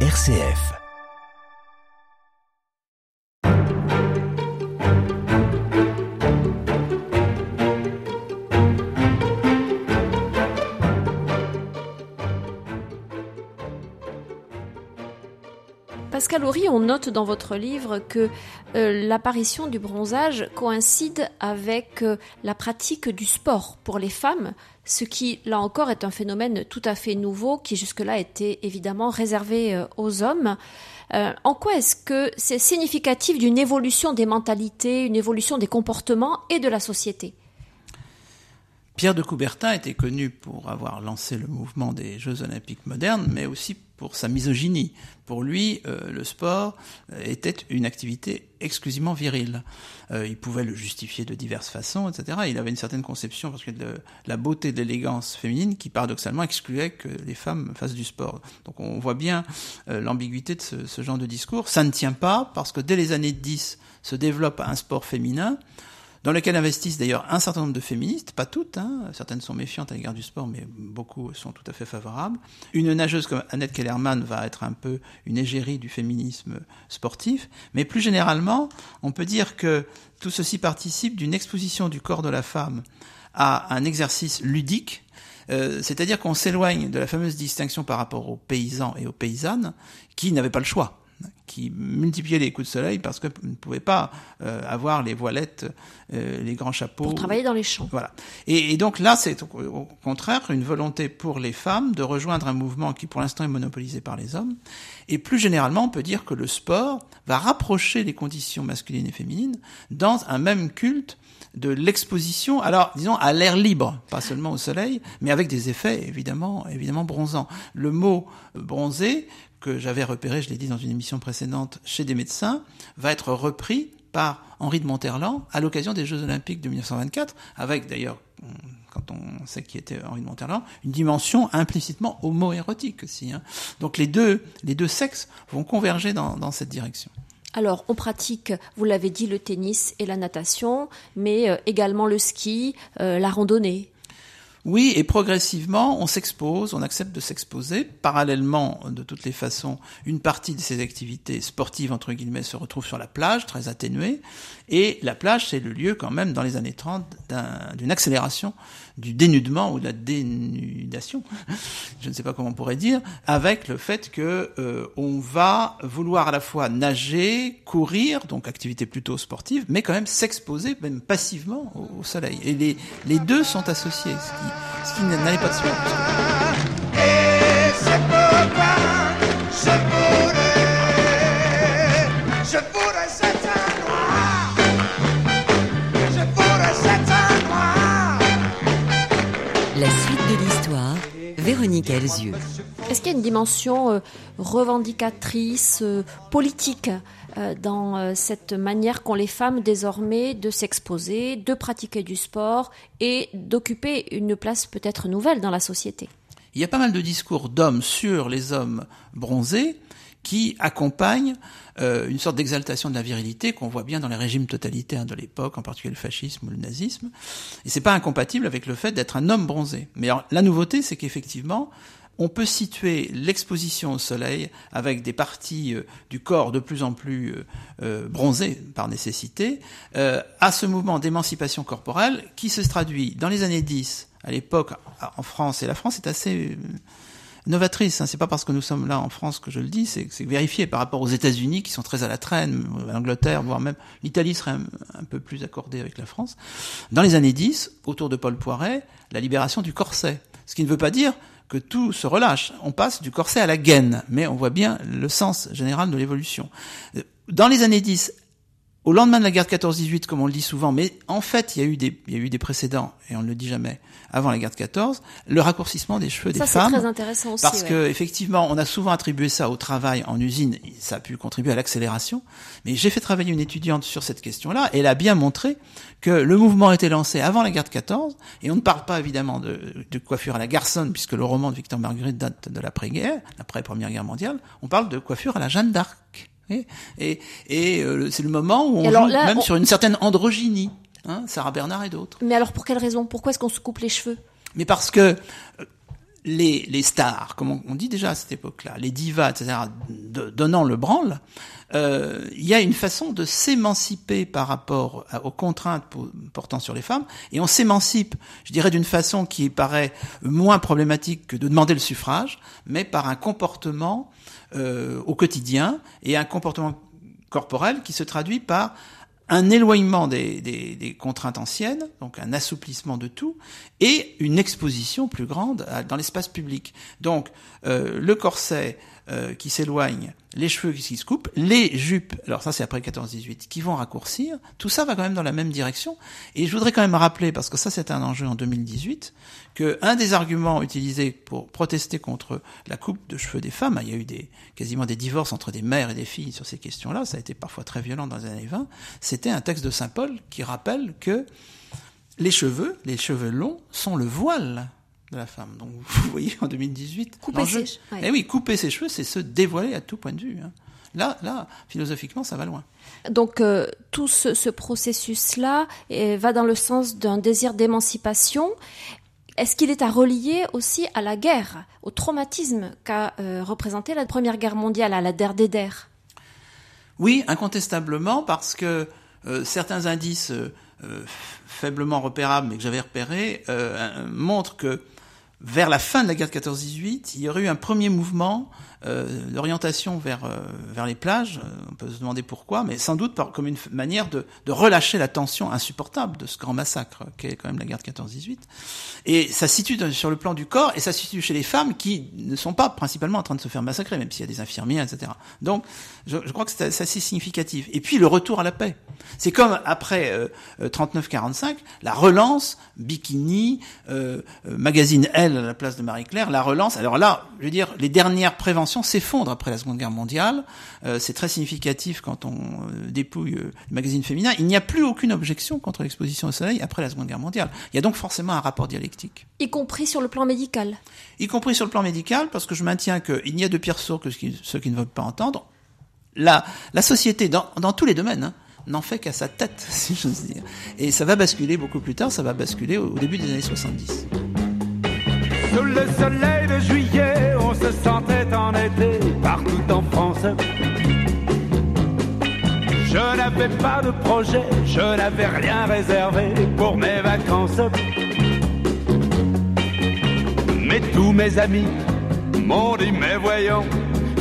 RCF. Pascal Horry, on note dans votre livre que euh, l'apparition du bronzage coïncide avec euh, la pratique du sport pour les femmes, ce qui, là encore, est un phénomène tout à fait nouveau qui jusque-là était évidemment réservé euh, aux hommes. en quoi est-ce que c'est significatif d'une évolution des mentalités, une évolution des comportements et de la société? Pierre de Coubertin était connu pour avoir lancé le mouvement des Jeux olympiques modernes, mais aussi pour sa misogynie. Pour lui, euh, le sport euh, était une activité exclusivement virile. Euh, il pouvait le justifier de diverses façons, etc. Il avait une certaine conception parce que de la beauté, de l'élégance féminine qui paradoxalement excluait que les femmes fassent du sport. Donc on voit bien l'ambiguïté de ce, ce genre de discours. Ça ne tient pas parce que dès les années 10 se développe un sport féminin dans lequel investissent d'ailleurs un certain nombre de féministes, pas toutes, hein, certaines sont méfiantes à l'égard du sport, mais beaucoup sont tout à fait favorables. Une nageuse comme Annette Kellerman va être un peu une égérie du féminisme sportif, mais plus généralement, on peut dire que tout ceci participe d'une exposition du corps de la femme à un exercice ludique, euh, c'est-à-dire qu'on s'éloigne de la fameuse distinction par rapport aux paysans et aux paysannes qui n'avaient pas le choix qui multipliait les coups de soleil parce que ne pouvait pas euh, avoir les voilettes, euh, les grands chapeaux. Pour travailler dans les champs. Voilà. Et, et donc là, c'est au, contraire une volonté pour les femmes de rejoindre un mouvement qui pour l'instant est monopolisé par les hommes. Et plus généralement, on peut dire que le sport va rapprocher les conditions masculines et féminines dans un même culte de l'exposition, alors disons à l'air libre, pas seulement au soleil, mais avec des effets évidemment, évidemment bronzants. Le mot bronzé que j'avais repéré, je l'ai dit dans une émission précédente, chez des médecins, va être repris par Henri de Monterland à l'occasion des Jeux Olympiques de 1924, avec d'ailleurs, quand on sait qui était Henri de Monterland, une dimension implicitement homo-érotique aussi. Hein. Donc les deux, les deux sexes vont converger dans, dans cette direction. Alors, on pratique, vous l'avez dit, le tennis et la natation, mais euh, également le ski, euh, la randonnée. Oui, et progressivement, on s'expose, on accepte de s'exposer. Parallèlement, de toutes les façons, une partie de ces activités sportives, entre guillemets, se retrouve sur la plage, très atténuée. Et la plage, c'est le lieu quand même, dans les années 30, d'une accélération du dénudement ou de la dénudation, je ne sais pas comment on pourrait dire, avec le fait que euh, on va vouloir à la fois nager, courir, donc activité plutôt sportive, mais quand même s'exposer, même passivement, au, soleil. Et les, les deux sont associés, ce qui, qui n'allait pas de soi. Véronique Elzieux. Est-ce qu'il y a une dimension euh, revendicatrice, euh, politique euh, dans cette manière qu'ont les femmes désormais de s'exposer, de pratiquer du sport et d'occuper une place peut-être nouvelle dans la société? Il y a pas mal de discours d'hommes sur les hommes bronzés qui accompagnent euh, une sorte d'exaltation de la virilité qu'on voit bien dans les régimes totalitaires de l'époque, en particulier le fascisme ou le nazisme. Et c'est pas incompatible avec le fait d'être un homme bronzé. Mais la nouveauté, c'est qu'effectivement, on peut situer l'exposition au soleil avec des parties euh, du corps de plus en plus euh, euh bronzées par nécessité à ce mouvement d'émancipation corporelle qui se traduit dans les années 10 à l'époque en France et la France est assez novatrice. Hein. C'est pas parce que nous sommes là en France que je le dis, c'est vérifié par rapport aux États-Unis qui sont très à la traîne, l'Angleterre, voire même l'Italie serait un, peu plus accordée avec la France. Dans les années 10, autour de Paul Poiret, la libération du corset. Ce qui ne veut pas dire que tout se relâche. On passe du corset à la gaine, mais on voit bien le sens général de l'évolution. Dans les années 10, au lendemain de la guerre de 14-18, comme on le dit souvent, mais en fait, il y a eu des, il y a eu des précédents, et on ne le dit jamais, avant la guerre de 14, le raccourcissement des cheveux des femmes. Ça, c'est très intéressant aussi. Parce que, effectivement, on a souvent attribué ça au travail en usine, ça a pu contribuer à l'accélération, mais j'ai fait travailler une étudiante sur cette question-là, et elle a bien montré que le mouvement a été lancé avant la guerre de 14, et on ne parle pas évidemment de, de coiffure à la garçonne, puisque le roman de Victor Marguerite date de l'après-guerre, l'après-première guerre mondiale, on parle de coiffure à la Jeanne d'Arc. Et, et euh, c'est le moment où on joue même sur une certaine androgynie, hein, Sarah Bernard et d'autres. Mais alors pour quelle raison? Pourquoi est-ce qu'on se coupe les cheveux? Mais parce que euh, les, les stars, comme on, dit déjà à cette époque-là, les divas, etc., donnant le branle, euh, il y a une façon de s'émanciper par rapport aux contraintes portant sur les femmes, et on s'émancipe, je dirais, d'une façon qui paraît moins problématique que de demander le suffrage, mais par un comportement euh, au quotidien et un comportement corporel qui se traduit par un éloignement des, contraintes anciennes, donc un assouplissement de tout, et une exposition plus grande dans l'espace public. Donc euh, le corset euh, qui s'éloigne, les cheveux qui se coupent, les jupes, alors ça c'est après 14-18, qui vont raccourcir, tout ça va quand même dans la même direction. Et je voudrais quand même rappeler, parce que ça c'est un enjeu en 2018, que un des arguments utilisés pour protester contre la coupe de cheveux des femmes, il y a eu des, quasiment des divorces entre des mères et des filles sur ces questions-là, ça a été parfois très violent dans les années 20, c'était un texte de Saint Paul qui rappelle que les cheveux, les cheveux longs, sont le voile de la femme. Donc vous voyez en 2018, couper ses, eh oui, couper ses cheveux, c'est se dévoiler à tout point de vue. Hein. Là, là, philosophiquement, ça va loin. Donc euh, tout ce, ce processus-là eh, va dans le sens d'un désir d'émancipation est-ce qu'il est à relier aussi à la guerre, au traumatisme qu'a euh, représenté la Première Guerre mondiale, à la der des der? Oui, incontestablement, parce que euh, certains indices euh, faiblement repérables, mais que j'avais repérés, montrent que vers la fin de la guerre de 14-18, il y aurait eu un premier mouvement euh, d'orientation vers, euh, vers les plages. Euh, on peut se demander pourquoi, mais sans doute par, comme une manière de, de relâcher la tension insupportable de ce grand massacre qu'est quand même la guerre de 14-18. Et ça se situe sur le plan du corps, et ça se situe chez les femmes qui ne sont pas principalement en train de se faire massacrer, même s'il y a des infirmières, etc. Donc, je, je crois que c'est assez significatif. Et puis, le retour à la paix. C'est comme après euh, 39-45, la relance, bikini, magazine Elle à la place de Marie-Claire, la relance. Alors là, je veux dire, les dernières préventions s'effondre après la Seconde Guerre mondiale. Euh, c'est très significatif quand on euh, dépouille euh, le magazine féminin. Il n'y a plus aucune objection contre l'exposition au soleil après la Seconde Guerre mondiale. Il y a donc forcément un rapport dialectique. Y compris sur le plan médical Y compris sur le plan médical, parce que je maintiens qu'il n'y a de pire sourds que ceux qui ne veulent pas entendre. La, la société, dans, dans tous les domaines, hein, n'en fait qu'à sa tête, si j'ose dire. Et ça va basculer beaucoup plus tard, ça va basculer au, au début des années 70. Sous le soleil de juillet, on se sentait en été partout en France. Je n'avais pas de projet, je n'avais rien réservé pour mes vacances. Mais tous mes amis m'ont dit, mais voyons,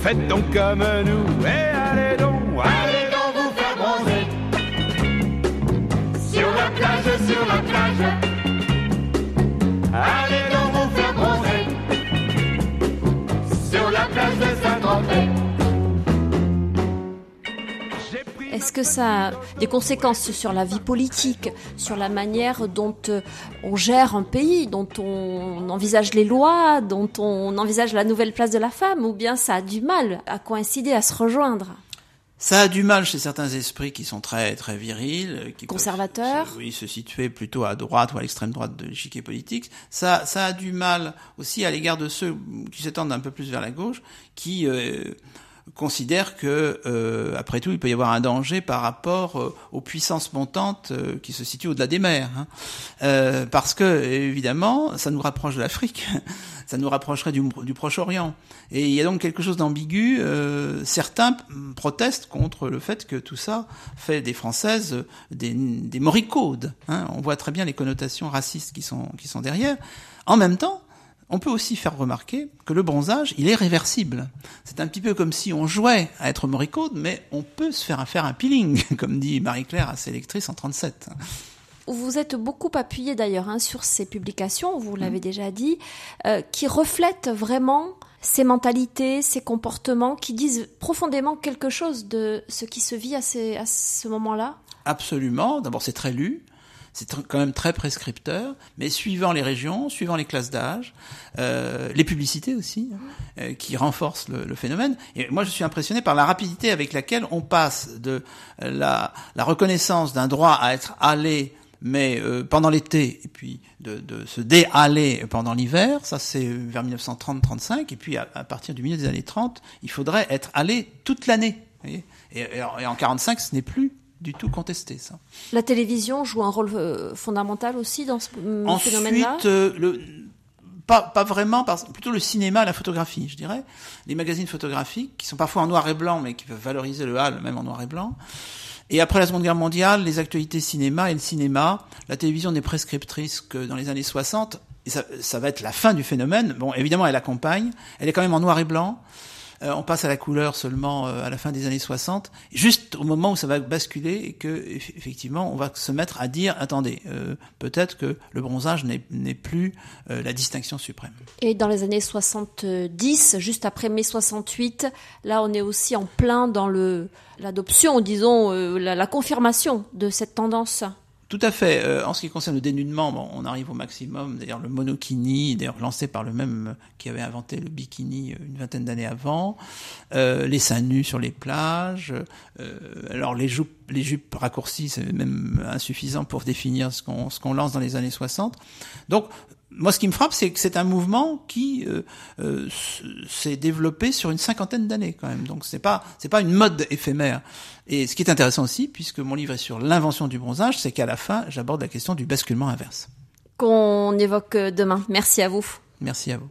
faites donc comme nous et allez donc, allez donc vous faire bronzer. Sur la plage, sur la plage. Est-ce que ça a des conséquences sur la vie politique, sur la manière dont euh, on gère un pays, dont on envisage les lois, dont on envisage la nouvelle place de la femme, ou bien ça a du mal à coïncider, à se rejoindre? Ça a du mal chez certains esprits qui sont très très virils, qui peuvent Conservateurs. se- oui, se situer plutôt à droite ou à l'extrême droite de l'échiquier politique. Ça, ça a du mal aussi à l'égard de ceux qui s'étendent un peu plus vers la gauche, qui euh, considèrent que, euh, après tout, il peut y avoir un danger par rapport euh, aux puissances montantes euh, qui se situent au-delà des mers, hein. Euh, parce que évidemment, ça nous rapproche de l'Afrique, ça nous rapprocherait du, Proche-Orient, et il y a donc quelque chose d'ambigu. certains protestent contre le fait que tout ça fait des Françaises des, des. Hein. On voit très bien les connotations racistes qui sont qui sont derrière. En même temps, on peut aussi faire remarquer que le bronzage, il est réversible. C'est un petit peu comme si on jouait à être moricaude, mais on peut se faire faire un peeling, comme dit Marie-Claire à ses lectrices en 37. Vous êtes beaucoup appuyé d'ailleurs hein, sur ces publications, vous l'avez déjà dit, euh, qui reflètent vraiment ces mentalités, ces comportements, qui disent profondément quelque chose de ce qui se vit à, ces- à ce moment-là? Absolument. D'abord, c'est très lu. C'est quand même très prescripteur, mais suivant les régions, suivant les classes d'âge, euh, les publicités aussi, hein, euh, qui renforcent le, le phénomène. Et moi, je suis impressionné par la rapidité avec laquelle on passe de euh, la, la reconnaissance d'un droit à être allé, mais euh, pendant l'été, et puis de, de se déhaler pendant l'hiver, ça c'est vers 1930-35, et puis à, partir du milieu des années 30, il faudrait être allé toute l'année. Et, et et en 45, ce n'est plus du tout contesté, ça. La télévision joue un rôle euh, fondamental aussi dans ce euh, phénomène-là? Ensuite, le, pas, pas vraiment, plutôt le cinéma, la photographie, je dirais. Les magazines photographiques, qui sont parfois en noir et blanc, mais qui peuvent valoriser le hall, même en noir et blanc. Et après la Seconde Guerre mondiale, les actualités cinéma et le cinéma, la télévision n'est prescriptrice que dans les années 60, et ça, ça va être la fin du phénomène. Bon, évidemment, elle accompagne, elle est quand même en noir et blanc. Euh, on passe à la couleur seulement euh, à la fin des années 60, juste au moment où ça va basculer et que effectivement on va se mettre à dire attendez, euh, peut-être que le bronzage n'est plus la distinction suprême. Et dans les années 70, juste après mai 68, là on est aussi en plein dans l'adoption, disons la confirmation de cette tendance. Tout à fait. Euh, en ce qui concerne le dénudement, on arrive au maximum. D'ailleurs, le monokini, d'ailleurs lancé par le même qui avait inventé le bikini euh, une vingtaine d'années avant. Euh, les seins nus sur les plages. Euh, alors les jupes, les jupes raccourcies, c'est même insuffisant pour définir ce qu'on ce qu'on lance dans les années 60. Donc moi, ce qui me frappe, c'est que c'est un mouvement qui euh, euh, s'est développé sur une cinquantaine d'années quand même. Donc c'est pas c'est pas une mode éphémère. Et ce qui est intéressant aussi, puisque mon livre est sur l'invention du bronzage, c'est qu'à la fin, j'aborde la question du basculement inverse. Qu'on évoque demain. Merci à vous. Merci à vous.